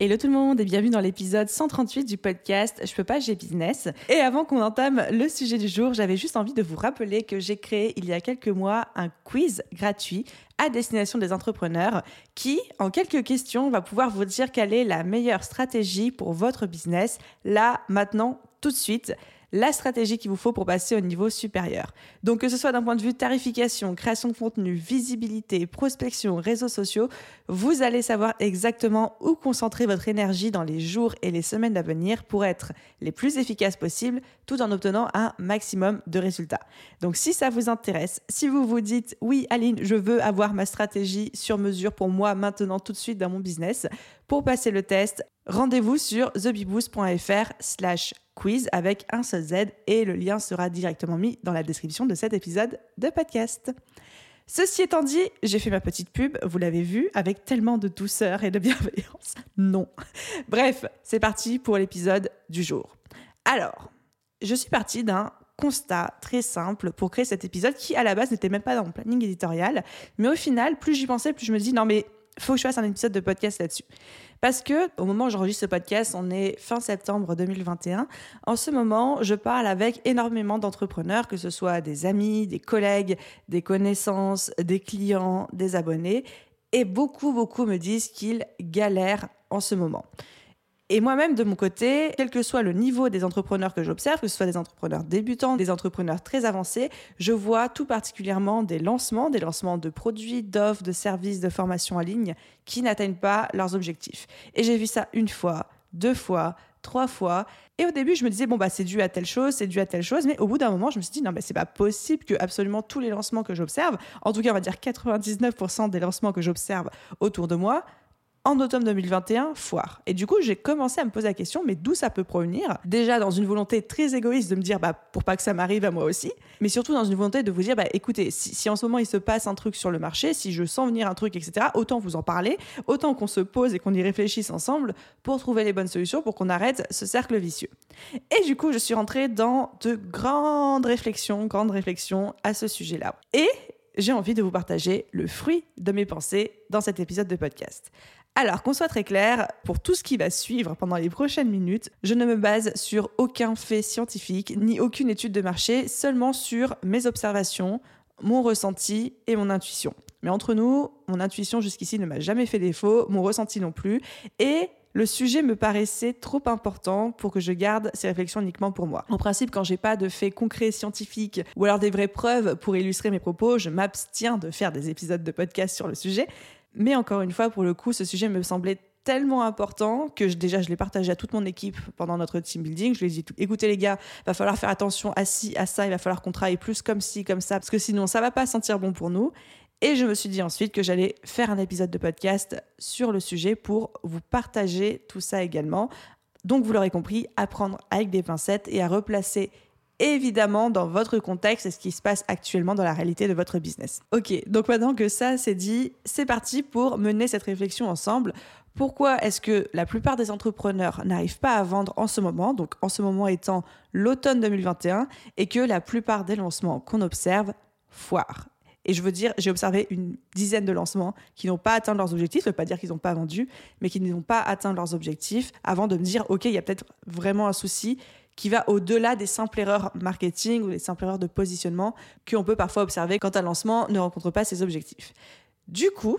Hello tout le monde et bienvenue dans l'épisode 138 du podcast Je peux pas, j'ai business. Et avant qu'on entame le sujet du jour, j'avais juste envie de vous rappeler que j'ai créé il y a quelques mois un quiz gratuit à destination des entrepreneurs qui, en quelques questions, va pouvoir vous dire quelle est la meilleure stratégie pour votre business là, maintenant, tout de suite la stratégie qu'il vous faut pour passer au niveau supérieur. Donc que ce soit d'un point de vue tarification, création de contenu, visibilité, prospection, réseaux sociaux, vous allez savoir exactement où concentrer votre énergie dans les jours et les semaines à venir pour être les plus efficaces possibles tout en obtenant un maximum de résultats. Donc si ça vous intéresse, si vous vous dites oui Aline, je veux avoir ma stratégie sur mesure pour moi maintenant tout de suite dans mon business, pour passer le test, rendez-vous sur thebiboost.fr slash quiz avec un seul Z et le lien sera directement mis dans la description de cet épisode de podcast. Ceci étant dit, j'ai fait ma petite pub, vous l'avez vu, avec tellement de douceur et de bienveillance. Non. Bref, c'est parti pour l'épisode du jour. Alors, je suis partie d'un constat très simple pour créer cet épisode qui, à la base, n'était même pas dans mon planning éditorial. Mais au final, plus j'y pensais, plus je me dis, non mais faut que je fasse un épisode de podcast là-dessus. Parce que au moment où j'enregistre ce podcast, on est fin septembre 2021. En ce moment, je parle avec énormément d'entrepreneurs, que ce soit des amis, des collègues, des connaissances, des clients, des abonnés. Et beaucoup, beaucoup me disent qu'ils galèrent en ce moment. Et moi-même, de mon côté, quel que soit le niveau des entrepreneurs que j'observe, que ce soit des entrepreneurs débutants, des entrepreneurs très avancés, je vois tout particulièrement des lancements, des lancements de produits, d'offres, de services, de formation en ligne qui n'atteignent pas leurs objectifs. Et j'ai vu ça une fois, deux fois, trois fois. Et au début, je me disais, bon, bah, c'est dû à telle chose, c'est dû à telle chose. Mais au bout d'un moment, je me suis dit, non, mais c'est pas possible que absolument tous les lancements que j'observe, en tout cas, on va dire 99% des lancements que j'observe autour de moi, en automne 2021, foire. Et du coup, j'ai commencé à me poser la question, mais d'où ça peut provenir? Déjà dans une volonté très égoïste de me dire, bah, pour pas que ça m'arrive à moi aussi, mais surtout dans une volonté de vous dire, bah, écoutez, si, en ce moment il se passe un truc sur le marché, si je sens venir un truc, etc., autant vous en parler, autant qu'on se pose et qu'on y réfléchisse ensemble pour trouver les bonnes solutions, pour qu'on arrête ce cercle vicieux. Et du coup, je suis rentrée dans de grandes réflexions, grandes réflexions à ce sujet-là. Et j'ai envie de vous partager le fruit de mes pensées dans cet épisode de podcast. Alors, qu'on soit très clair, pour tout ce qui va suivre pendant les prochaines minutes, je ne me base sur aucun fait scientifique ni aucune étude de marché, seulement sur mes observations, mon ressenti et mon intuition. Mais entre nous, mon intuition jusqu'ici ne m'a jamais fait défaut, mon ressenti non plus, et le sujet me paraissait trop important pour que je garde ces réflexions uniquement pour moi. En principe, quand j'ai pas de faits concrets scientifiques ou alors des vraies preuves pour illustrer mes propos, je m'abstiens de faire des épisodes de podcast sur le sujet. Mais encore une fois, pour le coup, ce sujet me semblait tellement important que déjà je l'ai partagé à toute mon équipe pendant notre team building. Je lui ai dit écoutez les gars, va falloir faire attention à ci, à ça, il va falloir qu'on travaille plus comme ci, comme ça, parce que sinon ça va pas sentir bon pour nous. Et je me suis dit ensuite que j'allais faire un épisode de podcast sur le sujet pour vous partager tout ça également. Donc vous l'aurez compris, apprendre avec des pincettes et à replacer évidemment dans votre contexte et ce qui se passe actuellement dans la réalité de votre business. Ok, donc maintenant que ça c'est dit, c'est parti pour mener cette réflexion ensemble. Pourquoi est-ce que la plupart des entrepreneurs n'arrivent pas à vendre en ce moment, donc en ce moment étant l'automne 2021, et que la plupart des lancements qu'on observe foirent? Et je veux dire, j'ai observé une dizaine de lancements qui n'ont pas atteint leurs objectifs. Ça ne veut pas dire qu'ils n'ont pas vendu, mais qui n'ont pas atteint leurs objectifs avant de me dire, OK, il y a peut-être vraiment un souci qui va au-delà des simples erreurs marketing ou des simples erreurs de positionnement qu'on peut parfois observer quand un lancement ne rencontre pas ses objectifs. Du coup,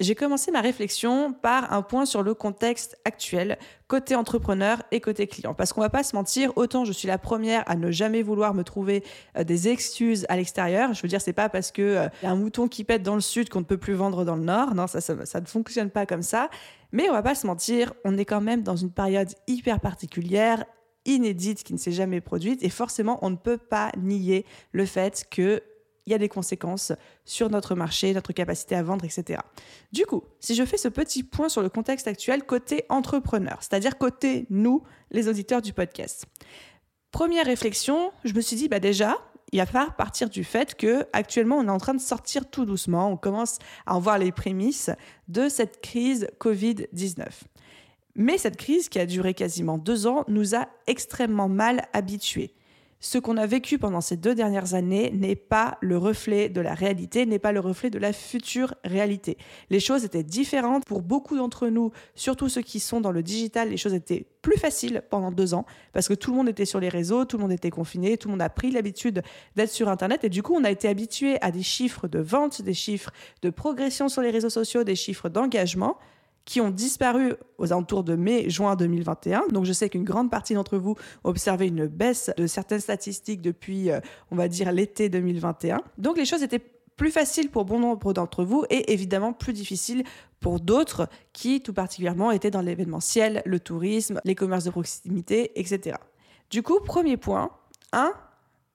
j'ai commencé ma réflexion par un point sur le contexte actuel, côté entrepreneur et côté client. Parce qu'on va pas se mentir, autant je suis la première à ne jamais vouloir me trouver euh, des excuses à l'extérieur. Je veux dire, c'est pas parce que euh, y a un mouton qui pète dans le sud qu'on ne peut plus vendre dans le nord. Non, ça, ça, ne fonctionne pas comme ça. Mais on va pas se mentir, on est quand même dans une période hyper particulière inédite qui ne s'est jamais produite et forcément on ne peut pas nier le fait que il y a des conséquences sur notre marché, notre capacité à vendre, etc. Du coup, si je fais ce petit point sur le contexte actuel côté entrepreneur, c'est-à-dire côté nous, les auditeurs du podcast. Première réflexion, je me suis dit, bah déjà, il va falloir partir du fait que actuellement on est en train de sortir tout doucement, on commence à en voir les prémices de cette crise Covid-19. Mais cette crise qui a duré quasiment deux ans nous a extrêmement mal habitués. Ce qu'on a vécu pendant ces deux dernières années n'est pas le reflet de la réalité, n'est pas le reflet de la future réalité. Les choses étaient différentes pour beaucoup d'entre nous, surtout ceux qui sont dans le digital, les choses étaient plus faciles pendant deux ans parce que tout le monde était sur les réseaux, tout le monde était confiné, tout le monde a pris l'habitude d'être sur Internet. Et du coup on a été habitué à des chiffres de vente, des chiffres de progression sur les réseaux sociaux, des chiffres d'engagement qui ont disparu aux alentours de mai-juin 2021. Donc je sais qu'une grande partie d'entre vous observé une baisse de certaines statistiques depuis, euh, on va dire, l'été 2021. Donc les choses étaient plus faciles pour bon nombre d'entre vous et évidemment plus difficiles pour d'autres qui tout particulièrement étaient dans l'événementiel, le tourisme, les commerces de proximité, etc. Du coup, premier point, 1.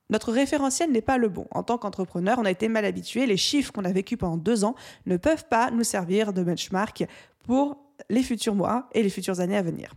Notre référentiel n'est pas le bon. En tant qu'entrepreneur, on a été mal habitué. Les chiffres qu'on a vécus pendant deux ans ne peuvent pas nous servir de benchmark pour les futurs mois et les futures années à venir.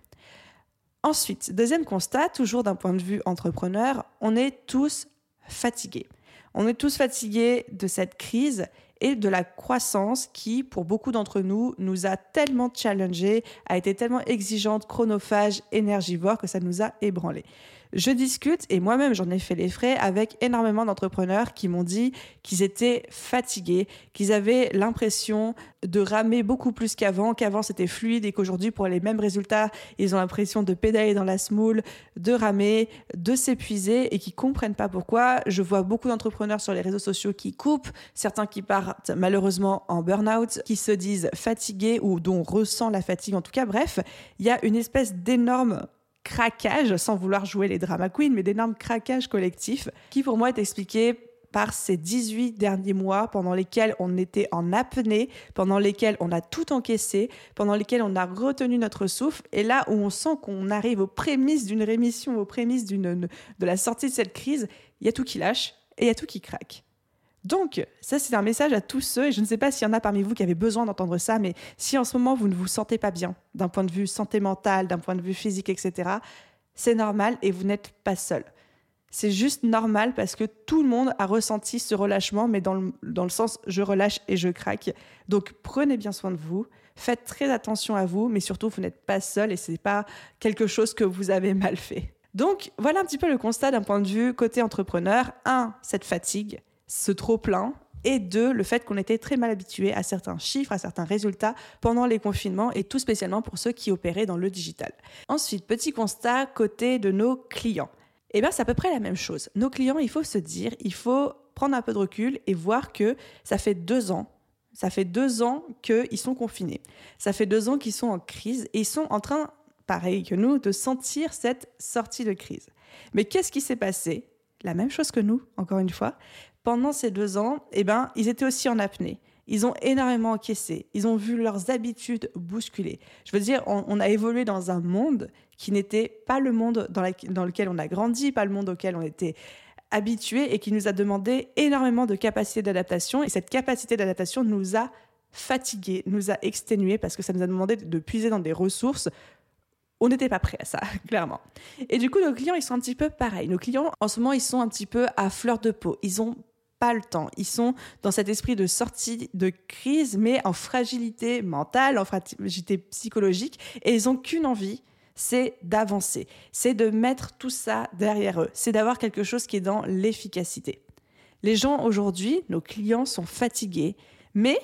Ensuite, deuxième constat, toujours d'un point de vue entrepreneur, on est tous fatigués. On est tous fatigués de cette crise et de la croissance qui, pour beaucoup d'entre nous, nous a tellement challengés, a été tellement exigeante, chronophage, énergivore que ça nous a ébranlés. Je discute, et moi-même j'en ai fait les frais, avec énormément d'entrepreneurs qui m'ont dit qu'ils étaient fatigués, qu'ils avaient l'impression de ramer beaucoup plus qu'avant, qu'avant c'était fluide et qu'aujourd'hui pour les mêmes résultats, ils ont l'impression de pédaler dans la smoule, de ramer, de s'épuiser et qui comprennent pas pourquoi. Je vois beaucoup d'entrepreneurs sur les réseaux sociaux qui coupent, certains qui partent malheureusement en burn-out, qui se disent fatigués ou dont on ressent la fatigue en tout cas. Bref, il y a une espèce d'énorme craquage, sans vouloir jouer les drama queens, mais d'énormes craquages collectifs, qui pour moi est expliqué par ces 18 derniers mois pendant lesquels on était en apnée, pendant lesquels on a tout encaissé, pendant lesquels on a retenu notre souffle, et là où on sent qu'on arrive aux prémices d'une rémission, aux prémices de la sortie de cette crise, il y a tout qui lâche et il y a tout qui craque. Donc, ça, c'est un message à tous ceux, et je ne sais pas s'il y en a parmi vous qui avez besoin d'entendre ça, mais si en ce moment vous ne vous sentez pas bien, d'un point de vue santé mentale, d'un point de vue physique, etc., c'est normal et vous n'êtes pas seul. C'est juste normal parce que tout le monde a ressenti ce relâchement, mais dans le, dans le sens je relâche et je craque. Donc, prenez bien soin de vous, faites très attention à vous, mais surtout, vous n'êtes pas seul et ce n'est pas quelque chose que vous avez mal fait. Donc, voilà un petit peu le constat d'un point de vue côté entrepreneur. Un, cette fatigue ce trop plein et deux, le fait qu'on était très mal habitué à certains chiffres, à certains résultats pendant les confinements et tout spécialement pour ceux qui opéraient dans le digital. Ensuite, petit constat côté de nos clients. Eh bien, c'est à peu près la même chose. Nos clients, il faut se dire, il faut prendre un peu de recul et voir que ça fait deux ans, ça fait deux ans qu'ils sont confinés. Ça fait deux ans qu'ils sont en crise et ils sont en train, pareil que nous, de sentir cette sortie de crise. Mais qu'est-ce qui s'est passé? La même chose que nous, encore une fois pendant ces deux ans, eh ben, ils étaient aussi en apnée. Ils ont énormément encaissé. Ils ont vu leurs habitudes bousculer. Je veux dire, on, a évolué dans un monde qui n'était pas le monde dans, dans, lequel on a grandi, pas le monde auquel on était habitué et qui nous a demandé énormément de capacité d'adaptation. Et cette capacité d'adaptation nous a fatigués, nous a exténués parce que ça nous a demandé de puiser dans des ressources on n'était pas prêt à ça, clairement. Et du coup, nos clients, ils sont un petit peu pareils. Nos clients, en ce moment, ils sont un petit peu à fleur de peau. Ils ont pas le temps. Ils sont dans cet esprit de sortie de crise, mais en fragilité mentale, en fragilité psychologique, et ils n'ont qu'une envie, c'est d'avancer, c'est de mettre tout ça derrière eux, c'est d'avoir quelque chose qui est dans l'efficacité. Les gens aujourd'hui, nos clients sont fatigués, mais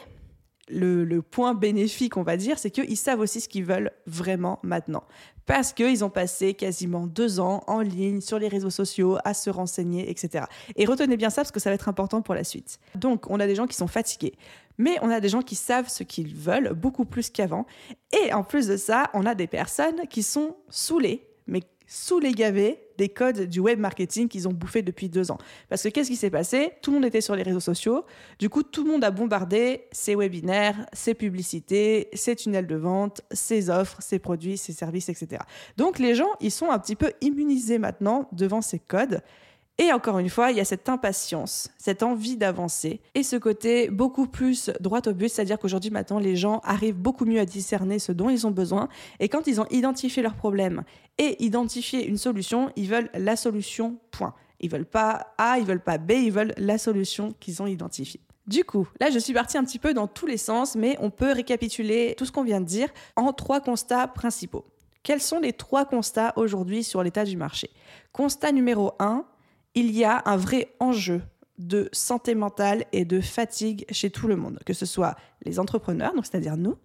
le, point bénéfique, on va dire, c'est qu'ils savent aussi ce qu'ils veulent vraiment maintenant. Parce qu'ils ont passé quasiment deux ans en ligne, sur les réseaux sociaux, à se renseigner, etc. Et retenez bien ça parce que ça va être important pour la suite. Donc, on a des gens qui sont fatigués. Mais on a des gens qui savent ce qu'ils veulent beaucoup plus qu'avant. Et en plus de ça, on a des personnes qui sont saoulées, mais sous les gavets des codes du web marketing qu'ils ont bouffé depuis deux ans. Parce que qu'est-ce qui s'est passé? Tout le monde était sur les réseaux sociaux. Du coup, tout le monde a bombardé ses webinaires, ses publicités, ses tunnels de vente, ses offres, ses produits, ses services, etc. Donc les gens, ils sont un petit peu immunisés maintenant devant ces codes. Et encore une fois, il y a cette impatience, cette envie d'avancer et ce côté beaucoup plus droit au but, c'est-à-dire qu'aujourd'hui maintenant les gens arrivent beaucoup mieux à discerner ce dont ils ont besoin et quand ils ont identifié leurs problèmes et identifié une solution, ils veulent la solution point. Ils veulent pas A, ils veulent pas B, ils veulent la solution qu'ils ont identifiée. Du coup, là, je suis partie un petit peu dans tous les sens, mais on peut récapituler tout ce qu'on vient de dire en trois constats principaux. Quels sont les trois constats aujourd'hui sur l'état du marché? Constat numéro un, il y a un vrai enjeu de santé mentale et de fatigue chez tout le monde, que ce soit les entrepreneurs, c'est-à-dire nous,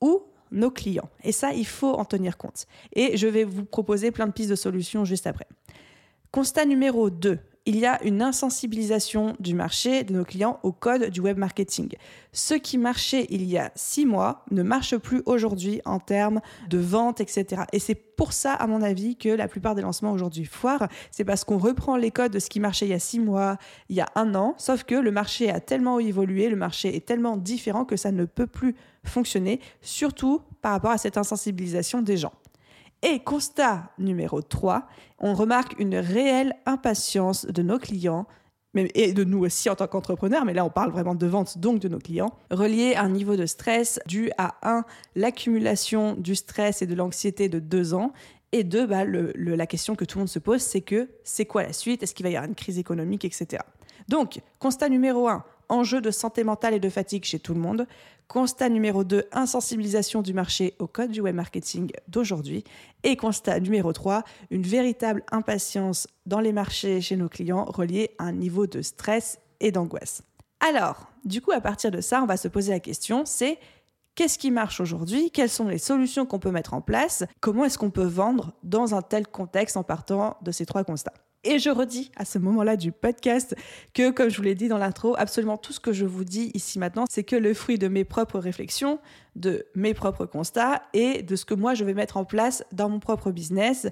ou nos clients. Et ça, il faut en tenir compte. Et je vais vous proposer plein de pistes de solutions juste après. Constat numéro 2. Il y a une insensibilisation du marché de nos clients au code du web marketing. Ce qui marchait il y a six mois ne marche plus aujourd'hui en termes de vente, etc. Et c'est pour ça, à mon avis, que la plupart des lancements aujourd'hui foirent. C'est parce qu'on reprend les codes de ce qui marchait il y a six mois, il y a un an, sauf que le marché a tellement évolué, le marché est tellement différent que ça ne peut plus fonctionner, surtout par rapport à cette insensibilisation des gens. Et constat numéro 3, on remarque une réelle impatience de nos clients et de nous aussi en tant qu'entrepreneurs, mais là on parle vraiment de vente, donc de nos clients, relié à un niveau de stress dû à, un, l'accumulation du stress et de l'anxiété de deux ans, et deux, bah, la question que tout le monde se pose, c'est que c'est quoi la suite? Est-ce qu'il va y avoir une crise économique, etc. Donc, constat numéro 1, enjeu de santé mentale et de fatigue chez tout le monde. Constat numéro 2, insensibilisation du marché au code du web marketing d'aujourd'hui. Et constat numéro 3, une véritable impatience dans les marchés chez nos clients reliée à un niveau de stress et d'angoisse. Alors, du coup, à partir de ça, on va se poser la question, c'est qu'est-ce qui marche aujourd'hui? Quelles sont les solutions qu'on peut mettre en place? Comment est-ce qu'on peut vendre dans un tel contexte en partant de ces trois constats? Et je redis à ce moment-là du podcast que, comme je vous l'ai dit dans l'intro, absolument tout ce que je vous dis ici maintenant, c'est que le fruit de mes propres réflexions, de mes propres constats et de ce que moi je vais mettre en place dans mon propre business.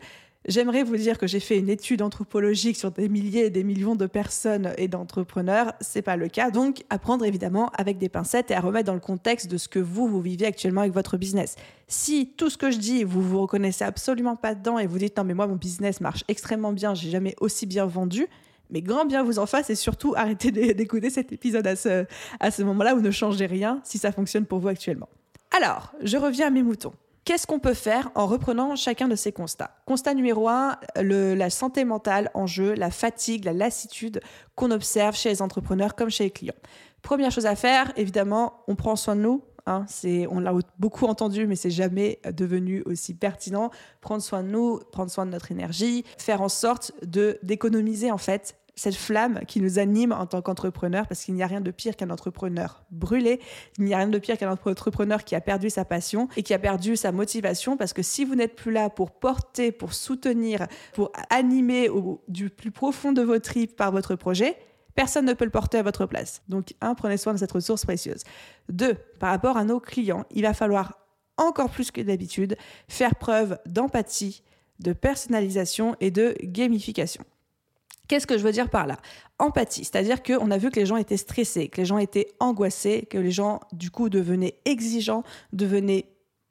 J'aimerais vous dire que j'ai fait une étude anthropologique sur des milliers et des millions de personnes et d'entrepreneurs. C'est pas le cas. Donc, à prendre évidemment avec des pincettes et à remettre dans le contexte de ce que vous, vous vivez actuellement avec votre business. Si tout ce que je dis, vous vous reconnaissez absolument pas dedans et vous dites non, mais moi, mon business marche extrêmement bien, j'ai jamais aussi bien vendu, mais grand bien vous en fasse et surtout arrêtez d'écouter cet épisode à ce, à ce moment-là ou ne changez rien si ça fonctionne pour vous actuellement. Alors, je reviens à mes moutons. Qu'est-ce qu'on peut faire en reprenant chacun de ces constats? Constat numéro un, la santé mentale en jeu, la fatigue, la lassitude qu'on observe chez les entrepreneurs comme chez les clients. Première chose à faire, évidemment, on prend soin de nous. Hein, on l'a beaucoup entendu, mais c'est jamais devenu aussi pertinent. Prendre soin de nous, prendre soin de notre énergie, faire en sorte d'économiser en fait cette flamme qui nous anime en tant qu'entrepreneur, parce qu'il n'y a rien de pire qu'un entrepreneur brûlé, il n'y a rien de pire qu'un entrepreneur qui a perdu sa passion et qui a perdu sa motivation, parce que si vous n'êtes plus là pour porter, pour soutenir, pour animer au, du plus profond de vos tripes par votre projet, personne ne peut le porter à votre place. Donc, un, prenez soin de cette ressource précieuse. Deux, par rapport à nos clients, il va falloir encore plus que d'habitude faire preuve d'empathie, de personnalisation et de gamification. Qu'est-ce que je veux dire par là? Empathie, c'est-à-dire qu'on a vu que les gens étaient stressés, que les gens étaient angoissés, que les gens du coup devenaient exigeants, devenaient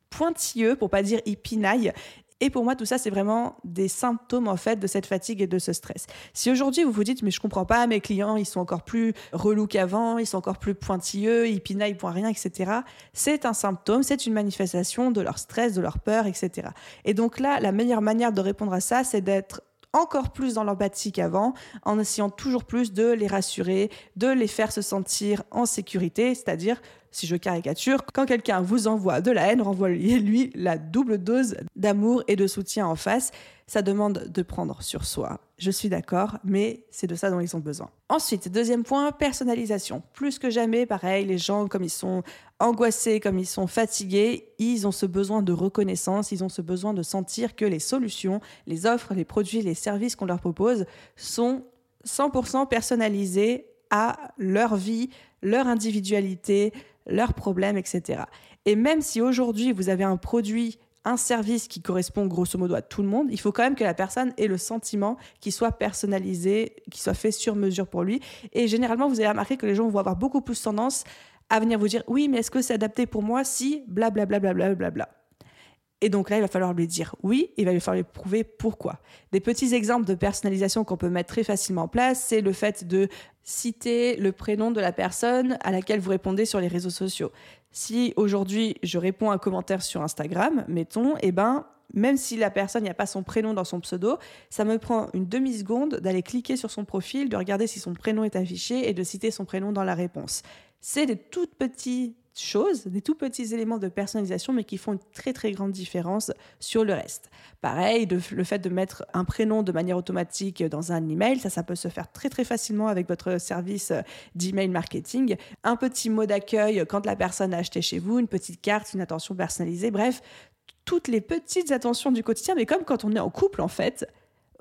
pointilleux, pour pas dire ils pinaillent. Et pour moi, tout ça, c'est vraiment des symptômes en fait de cette fatigue et de ce stress. Si aujourd'hui vous vous dites mais je comprends pas, mes clients ils sont encore plus relous qu'avant, ils sont encore plus pointilleux, ils pinaillent pour rien, etc. C'est un symptôme, c'est une manifestation de leur stress, de leur peur, etc. Et donc là, la meilleure manière de répondre à ça, c'est d'être encore plus dans l'empathie qu'avant, en essayant toujours plus de les rassurer, de les faire se sentir en sécurité, c'est-à-dire si je caricature, quand quelqu'un vous envoie de la haine, renvoyez-lui la double dose d'amour et de soutien en face. Ça demande de prendre sur soi. Je suis d'accord, mais c'est de ça dont ils ont besoin. Ensuite, deuxième point, personnalisation. Plus que jamais, pareil, les gens, comme ils sont angoissés, comme ils sont fatigués, ils ont ce besoin de reconnaissance, ils ont ce besoin de sentir que les solutions, les offres, les produits, les services qu'on leur propose sont 100% personnalisés à leur vie, leur individualité, leurs problèmes, etc. Et même si aujourd'hui vous avez un produit, un service qui correspond grosso modo à tout le monde, il faut quand même que la personne ait le sentiment qu'il soit personnalisé, qu'il soit fait sur mesure pour lui. Et généralement, vous allez remarquer que les gens vont avoir beaucoup plus tendance à venir vous dire oui, mais est-ce que c'est adapté pour moi si blablabla. Bla, bla, bla, bla, bla. Et donc là, il va falloir lui dire oui, il va lui falloir lui prouver pourquoi. Des petits exemples de personnalisation qu'on peut mettre très facilement en place, c'est le fait de citer le prénom de la personne à laquelle vous répondez sur les réseaux sociaux. Si aujourd'hui je réponds à un commentaire sur Instagram, mettons, eh ben, même si la personne n'y a pas son prénom dans son pseudo, ça me prend une demi-seconde d'aller cliquer sur son profil, de regarder si son prénom est affiché et de citer son prénom dans la réponse. C'est des toutes petites choses, des tout petits éléments de personnalisation, mais qui font une très très grande différence sur le reste. Pareil, le fait de mettre un prénom de manière automatique dans un email, ça, ça peut se faire très très facilement avec votre service d'email marketing. Un petit mot d'accueil quand la personne a acheté chez vous, une petite carte, une attention personnalisée, bref, toutes les petites attentions du quotidien, mais comme quand on est en couple en fait,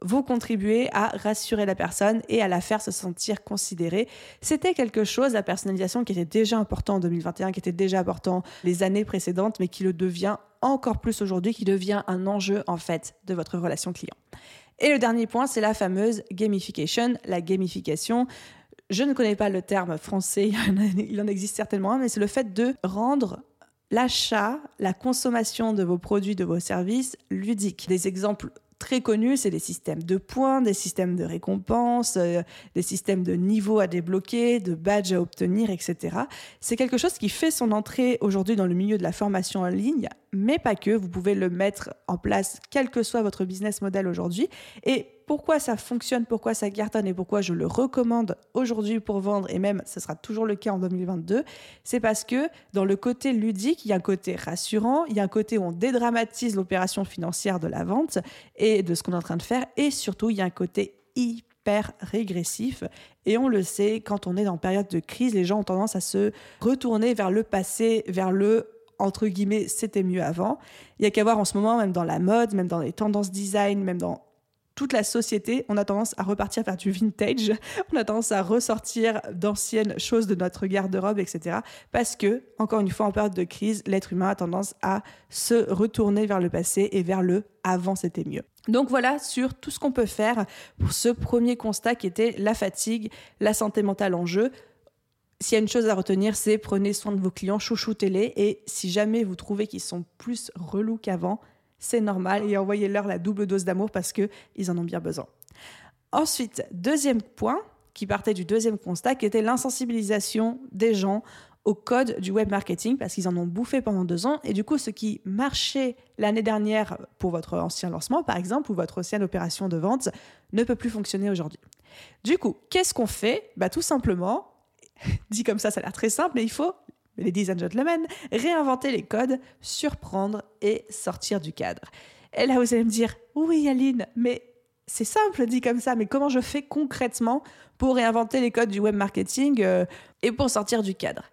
vont contribuer à rassurer la personne et à la faire se sentir considérée. C'était quelque chose, la personnalisation, qui était déjà important en 2021, qui était déjà important les années précédentes, mais qui le devient encore plus aujourd'hui, qui devient un enjeu en fait de votre relation client. Et le dernier point, c'est la fameuse gamification, la gamification. Je ne connais pas le terme français, il en existe certainement un, mais c'est le fait de rendre l'achat, la consommation de vos produits, de vos services ludiques. Des exemples très connus, c'est des systèmes de points, des systèmes de récompenses, euh, des systèmes de niveaux à débloquer, de badges à obtenir, etc. C'est quelque chose qui fait son entrée aujourd'hui dans le milieu de la formation en ligne, mais pas que. Vous pouvez le mettre en place quel que soit votre business model aujourd'hui. Et pourquoi ça fonctionne, pourquoi ça cartonne et pourquoi je le recommande aujourd'hui pour vendre, et même ce sera toujours le cas en 2022, c'est parce que dans le côté ludique, il y a un côté rassurant, il y a un côté où on dédramatise l'opération financière de la vente et de ce qu'on est en train de faire, et surtout il y a un côté hyper régressif. Et on le sait, quand on est une période de crise, les gens ont tendance à se retourner vers le passé, vers le entre guillemets, c'était mieux avant. Il y a qu'à voir en ce moment, même dans la mode, même dans les tendances design, même dans toute la société, on a tendance à repartir vers du vintage, on a tendance à ressortir d'anciennes choses de notre garde-robe, etc. Parce que, encore une fois, en période de crise, l'être humain a tendance à se retourner vers le passé et vers le avant c'était mieux. Donc voilà sur tout ce qu'on peut faire pour ce premier constat qui était la fatigue, la santé mentale en jeu. S'il y a une chose à retenir, c'est prenez soin de vos clients, chouchoutez-les et si jamais vous trouvez qu'ils sont plus relous qu'avant, c'est normal et envoyez-leur la double dose d'amour parce qu'ils en ont bien besoin. Ensuite, deuxième point qui partait du deuxième constat, qui était l'insensibilisation des gens au code du web marketing parce qu'ils en ont bouffé pendant deux ans. Et du coup, ce qui marchait l'année dernière pour votre ancien lancement, par exemple, ou votre ancienne opération de vente, ne peut plus fonctionner aujourd'hui. Du coup, qu'est-ce qu'on fait? Bah, Tout simplement, dit comme ça, ça a l'air très simple, mais il faut ladies and gentlemen, réinventer les codes, surprendre et sortir du cadre. Et là, vous allez me dire, oui, Aline, mais c'est simple dit comme ça, mais comment je fais concrètement pour réinventer les codes du web marketing euh, et pour sortir du cadre?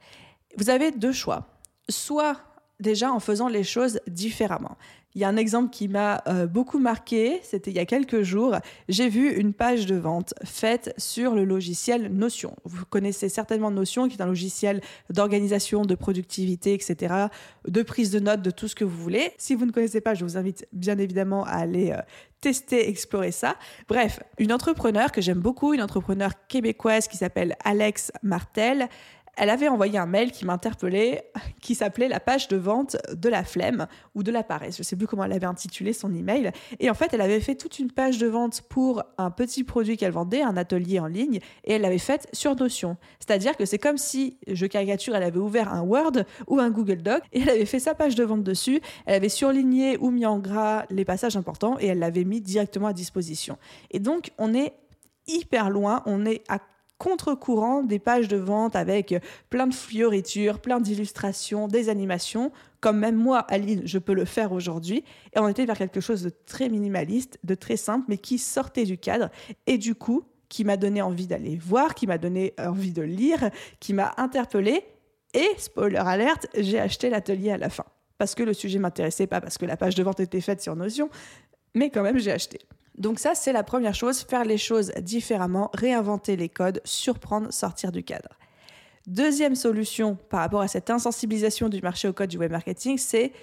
Vous avez deux choix. Soit déjà en faisant les choses différemment. Il y a un exemple qui m'a euh, beaucoup marqué, c'était il y a quelques jours. J'ai vu une page de vente faite sur le logiciel Notion. Vous connaissez certainement Notion, qui est un logiciel d'organisation, de productivité, etc., de prise de notes, de tout ce que vous voulez. Si vous ne connaissez pas, je vous invite bien évidemment à aller euh, tester, explorer ça. Bref, une entrepreneur que j'aime beaucoup, une entrepreneur québécoise qui s'appelle Alex Martel elle avait envoyé un mail qui m'interpellait, qui s'appelait la page de vente de la flemme ou de la paresse. Je ne sais plus comment elle avait intitulé son email. Et en fait, elle avait fait toute une page de vente pour un petit produit qu'elle vendait, un atelier en ligne, et elle l'avait faite sur Notion. C'est-à-dire que c'est comme si, je caricature, elle avait ouvert un Word ou un Google Doc et elle avait fait sa page de vente dessus. Elle avait surligné ou mis en gras les passages importants et elle l'avait mis directement à disposition. Et donc, on est hyper loin, on est à contre-courant des pages de vente avec plein de fioritures, plein d'illustrations, des animations, comme même moi, Aline, je peux le faire aujourd'hui. Et on était vers quelque chose de très minimaliste, de très simple, mais qui sortait du cadre et du coup, qui m'a donné envie d'aller voir, qui m'a donné envie de lire, qui m'a interpellée. Et, spoiler alerte, j'ai acheté l'atelier à la fin. Parce que le sujet m'intéressait pas, parce que la page de vente était faite sur Notion, mais quand même, j'ai acheté. Donc ça, c'est la première chose, faire les choses différemment, réinventer les codes, surprendre, sortir du cadre. Deuxième solution par rapport à cette insensibilisation du marché au code du web marketing, c'est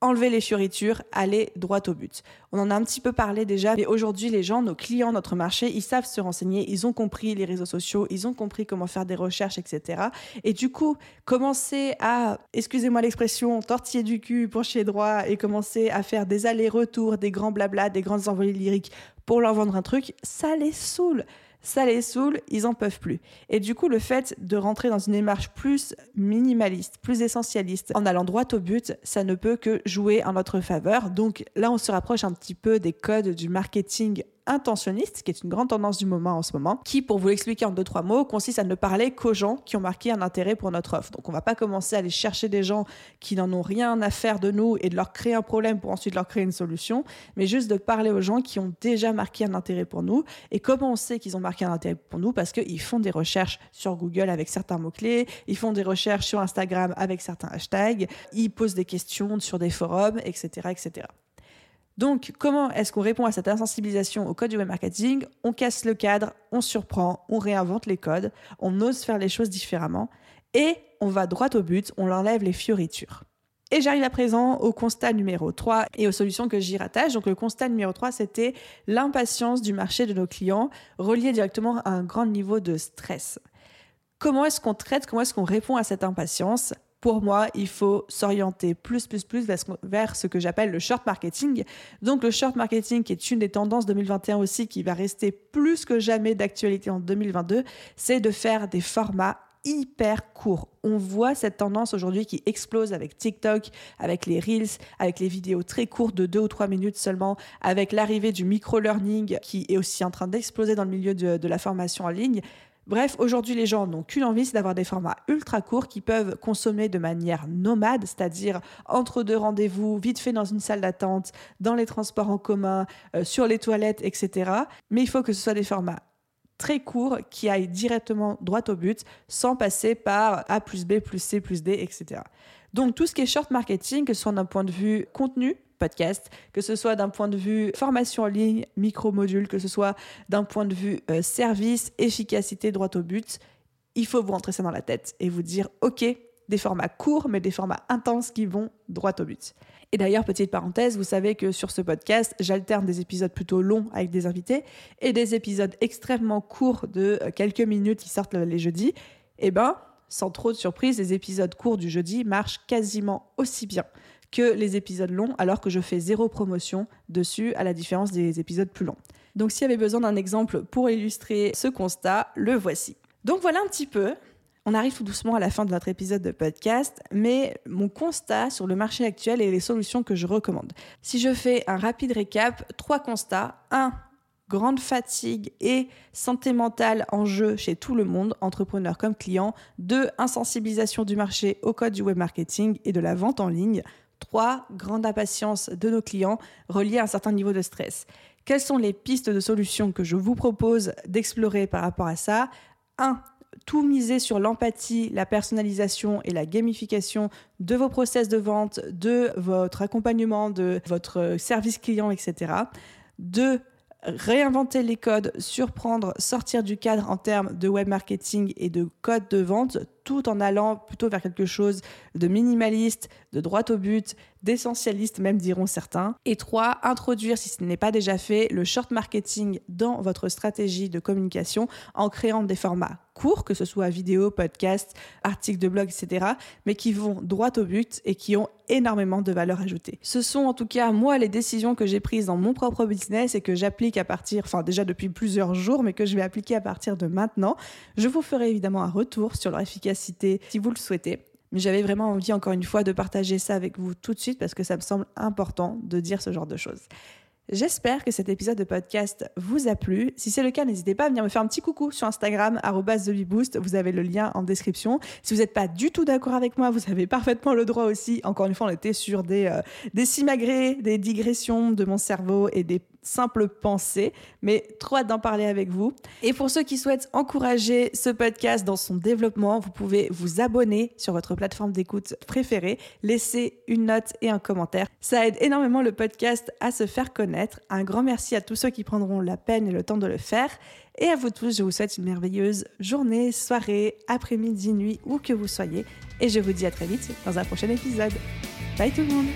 enlever les fioritures, aller droit au but. On en a un petit peu parlé déjà, mais aujourd'hui, les gens, nos clients, notre marché, ils savent se renseigner, ils ont compris les réseaux sociaux, ils ont compris comment faire des recherches, etc. Et du coup, commencer à, excusez-moi l'expression, tortiller du cul pour droit et commencer à faire des allers-retours, des grands blabla, des grandes envolées lyriques pour leur vendre un truc, ça les saoule ça les saoule, ils en peuvent plus. Et du coup, le fait de rentrer dans une démarche plus minimaliste, plus essentialiste, en allant droit au but, ça ne peut que jouer en notre faveur. Donc là, on se rapproche un petit peu des codes du marketing intentionniste, qui est une grande tendance du moment en ce moment, qui, pour vous l'expliquer en deux, trois mots, consiste à ne parler qu'aux gens qui ont marqué un intérêt pour notre offre. Donc on ne va pas commencer à aller chercher des gens qui n'en ont rien à faire de nous et de leur créer un problème pour ensuite leur créer une solution, mais juste de parler aux gens qui ont déjà marqué un intérêt pour nous. Et comment on sait qu'ils ont marqué un intérêt pour nous? Parce qu'ils font des recherches sur Google avec certains mots-clés, ils font des recherches sur Instagram avec certains hashtags, ils posent des questions sur des forums, etc. etc. Donc, comment est-ce qu'on répond à cette insensibilisation au code du web marketing On casse le cadre, on surprend, on réinvente les codes, on ose faire les choses différemment et on va droit au but, on enlève les fioritures. Et j'arrive à présent au constat numéro 3 et aux solutions que j'y rattache. Donc le constat numéro 3, c'était l'impatience du marché de nos clients reliée directement à un grand niveau de stress. Comment est-ce qu'on traite, comment est-ce qu'on répond à cette impatience? Pour moi, il faut s'orienter plus, plus, plus vers ce que j'appelle le short marketing. Donc, le short marketing, qui est une des tendances 2021 aussi, qui va rester plus que jamais d'actualité en 2022, c'est de faire des formats hyper courts. On voit cette tendance aujourd'hui qui explose avec TikTok, avec les Reels, avec les vidéos très courtes de 2 ou 3 minutes seulement, avec l'arrivée du micro-learning qui est aussi en train d'exploser dans le milieu de, de la formation en ligne. Bref, aujourd'hui, les gens n'ont qu'une envie, c'est d'avoir des formats ultra courts qui peuvent consommer de manière nomade, c'est-à-dire entre deux rendez-vous, vite fait dans une salle d'attente, dans les transports en commun, euh, sur les toilettes, etc. Mais il faut que ce soit des formats très courts qui aillent directement droit au but sans passer par A plus B plus C plus D, etc. Donc tout ce qui est short marketing, que ce soit d'un point de vue contenu, podcast, que ce soit d'un point de vue formation en ligne, micro-module, que ce soit d'un point de vue euh, service, efficacité, droit au but, il faut vous rentrer ça dans la tête et vous dire, OK, des formats courts, mais des formats intenses qui vont droit au but. Et d'ailleurs, petite parenthèse, vous savez que sur ce podcast, j'alterne des épisodes plutôt longs avec des invités et des épisodes extrêmement courts de euh, quelques minutes qui sortent les jeudis. Eh ben, sans trop de surprise, les épisodes courts du jeudi marchent quasiment aussi bien que les épisodes longs, alors que je fais zéro promotion dessus, à la différence des épisodes plus longs. Donc s'il y avait besoin d'un exemple pour illustrer ce constat, le voici. Donc voilà un petit peu. On arrive tout doucement à la fin de notre épisode de podcast, mais mon constat sur le marché actuel et les solutions que je recommande. Si je fais un rapide récap, trois constats. Un, grande fatigue et santé mentale en jeu chez tout le monde, entrepreneurs comme clients. Deux, insensibilisation du marché au code du web marketing et de la vente en ligne. Trois, grande impatience de nos clients reliée à un certain niveau de stress. Quelles sont les pistes de solutions que je vous propose d'explorer par rapport à ça? 1. Tout miser sur l'empathie, la personnalisation et la gamification de vos process de vente, de votre accompagnement, de votre service client, etc. 2 réinventer les codes, surprendre, sortir du cadre en termes de web marketing et de code de vente, tout en allant plutôt vers quelque chose de minimaliste, de droit au but, d'essentialiste même diront certains. Et trois, introduire, si ce n'est pas déjà fait, le short marketing dans votre stratégie de communication en créant des formats courts, que ce soit vidéo, podcast, articles de blog, etc., mais qui vont droit au but et qui ont énormément de valeur ajoutée. Ce sont en tout cas, moi, les décisions que j'ai prises dans mon propre business et que j'applique à partir, enfin déjà depuis plusieurs jours, mais que je vais appliquer à partir de maintenant. Je vous ferai évidemment un retour sur leur efficacité si vous le souhaitez. Mais j'avais vraiment envie, encore une fois, de partager ça avec vous tout de suite parce que ça me semble important de dire ce genre de choses. J'espère que cet épisode de podcast vous a plu. Si c'est le cas, n'hésitez pas à venir me faire un petit coucou sur Instagram, TheBeBoost. Vous avez le lien en description. Si vous n'êtes pas du tout d'accord avec moi, vous avez parfaitement le droit aussi. Encore une fois, on était sur des, euh, des simagrées, des digressions de mon cerveau et des simple pensée, mais trop hâte d'en parler avec vous. Et pour ceux qui souhaitent encourager ce podcast dans son développement, vous pouvez vous abonner sur votre plateforme d'écoute préférée, laisser une note et un commentaire. Ça aide énormément le podcast à se faire connaître. Un grand merci à tous ceux qui prendront la peine et le temps de le faire. Et à vous tous, je vous souhaite une merveilleuse journée, soirée, après-midi, nuit, où que vous soyez. Et je vous dis à très vite dans un prochain épisode. Bye tout le monde